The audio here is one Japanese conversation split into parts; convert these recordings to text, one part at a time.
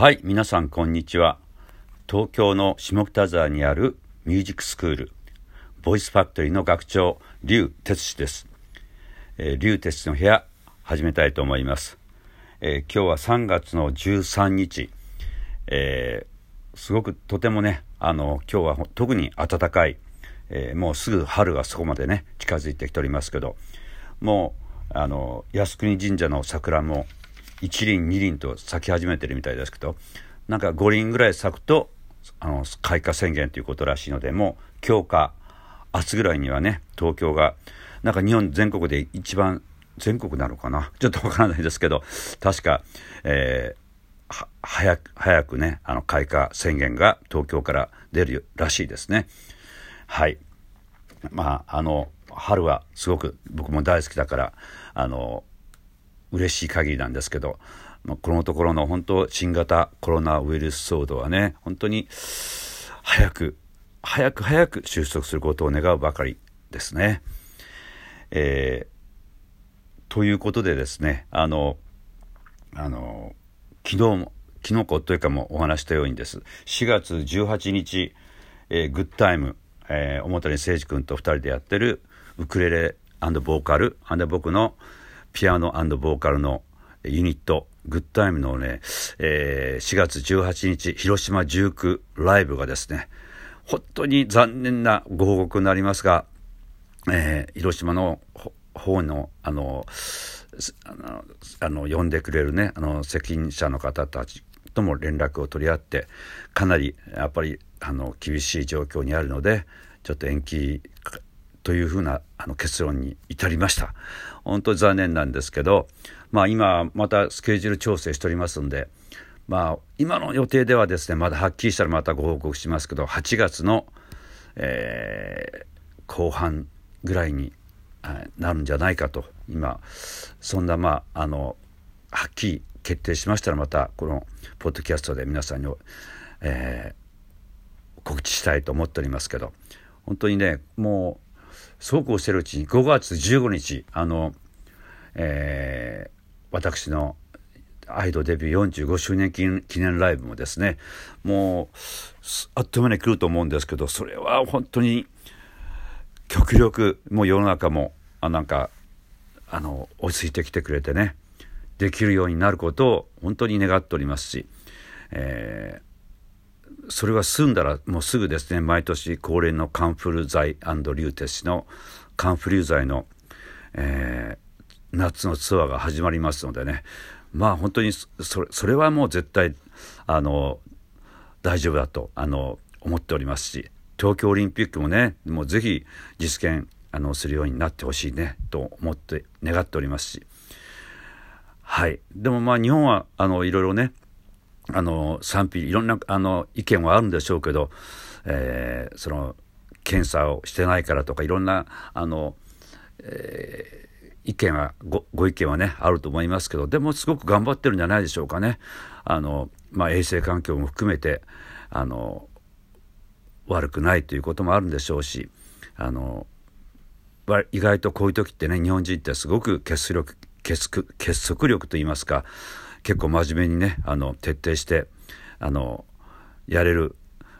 はい皆さんこんにちは。東京の下北沢にあるミュージックスクールボイスファクトリーの学長劉哲司です。えー、竜鉄の部屋始めたいと思います、えー、今日は3月の13日、えー、すごくとてもねあの今日は特に暖かい、えもうすぐ春がそこまでね近づいてきておりますけどもうあの靖国神社の桜も1輪2輪と咲き始めてるみたいですけどなんか5輪ぐらい咲くとあの開花宣言ということらしいのでもう今日か明日ぐらいにはね東京がなんか日本全国で一番全国なのかな？ちょっとわからないですけど確か、えー、早く早くねあの開花宣言が東京から出るらしいですね。はい。まああの春はすごく僕も大好きだからあの嬉しい限りなんですけど、まあ、このところの本当新型コロナウイルス騒動はね本当に早く早く早く収束することを願うばかりですね。えー、ということでですねあのあの昨日も昨日かというかもお話したようにです4月18日、えー、グッタイム、えー、表に誠司君と2人でやってるウクレレボーカル僕のピアノボーカルのユニットグッタイムのね、えー、4月18日広島19ライブがですね本当に残念なご報告になりますがえー、広島の方のあのあの呼んでくれるねあの責任者の方たちとも連絡を取り合ってかなりやっぱりあの厳しい状況にあるのでちょっと延期というふうなあの結論に至りました。本当に残念なんですけどまあ今またスケジュール調整しておりますんでまあ今の予定ではですねまだはっきりしたらまたご報告しますけど8月の、えー、後半ぐらいになるんじゃないかと今そんなまああのはっきり決定しましたらまたこのポッドキャストで皆さんに、えー、告知したいと思っておりますけど本当にねもうそうこうしてるうちに5月15日あの、えー、私のアイドデビュー45周年記念ライブもですねもうあっという間に来ると思うんですけどそれは本当に極力もう世の中もあなんかあの落ち着いてきてくれてねできるようになることを本当に願っておりますし、えー、それは済んだらもうすぐですね毎年恒例のカンフル剤リューテスのカンフリュー剤の、えー、夏のツアーが始まりますのでね。まあ本当にそれそれはもう絶対あの大丈夫だとあの思っておりますし東京オリンピックもねもうぜひ実現あのするようになってほしいねと思って願っておりますし。はい。でもまあ日本はあのいろいろねあの賛否いろんなあの意見はあるんでしょうけど、えー、その検査をしてないからとかいろんなあの、えー、意見はごご意見はねあると思いますけどでもすごく頑張ってるんじゃないでしょうかね。あのまあ、衛生環境も含めてあの悪くないということもあるんでしょうしあの意外とこういう時ってね日本人ってすごく結束力結束力といいますか結構真面目にねあの徹底してあのやれる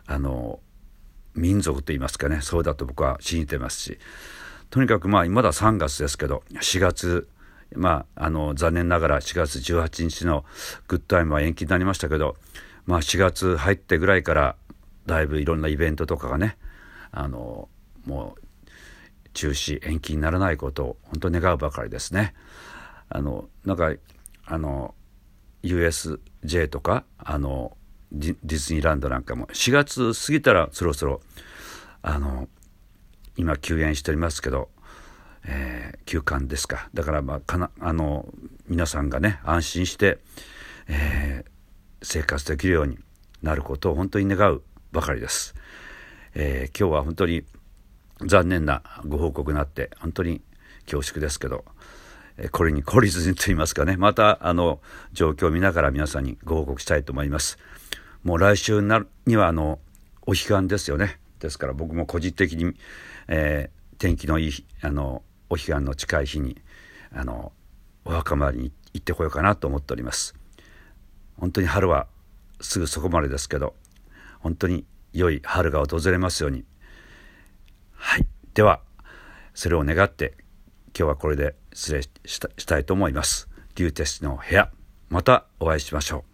あの民族といいますかねそうだと僕は信じてますしとにかくまあまだ3月ですけど4月まああの残念ながら4月18日のグッドタイムは延期になりましたけどまあ4月入ってぐらいからだいぶいろんなイベントとかがねあのもう中止延期にならないことを本当願うばかりですね。あのなんかあの USJ とかあのディズニーランドなんかも。4月過ぎたらそろそろあの今休園しておりますけど、えー、休館ですか。だからまあかなあの皆さんがね安心して、えー、生活できるようになることを本当に願うばかりです、えー、今日は本当に残念なご報告になって本当に恐縮ですけどこれに懲りずにと言いますかね。またあの状況を見ながら皆さんにご報告したいと思います。もう来週にはあのお彼岸ですよね。ですから僕も個人的に、えー、天気のいいあのお彼岸の近い日にあのお墓参りに行ってこようかなと思っております。本当に春はすぐそこまでですけど本当に良い春が訪れますように。はい。ではそれを願って今日はこれで失礼したいと思います。リュウテスの部屋またお会いしましょう。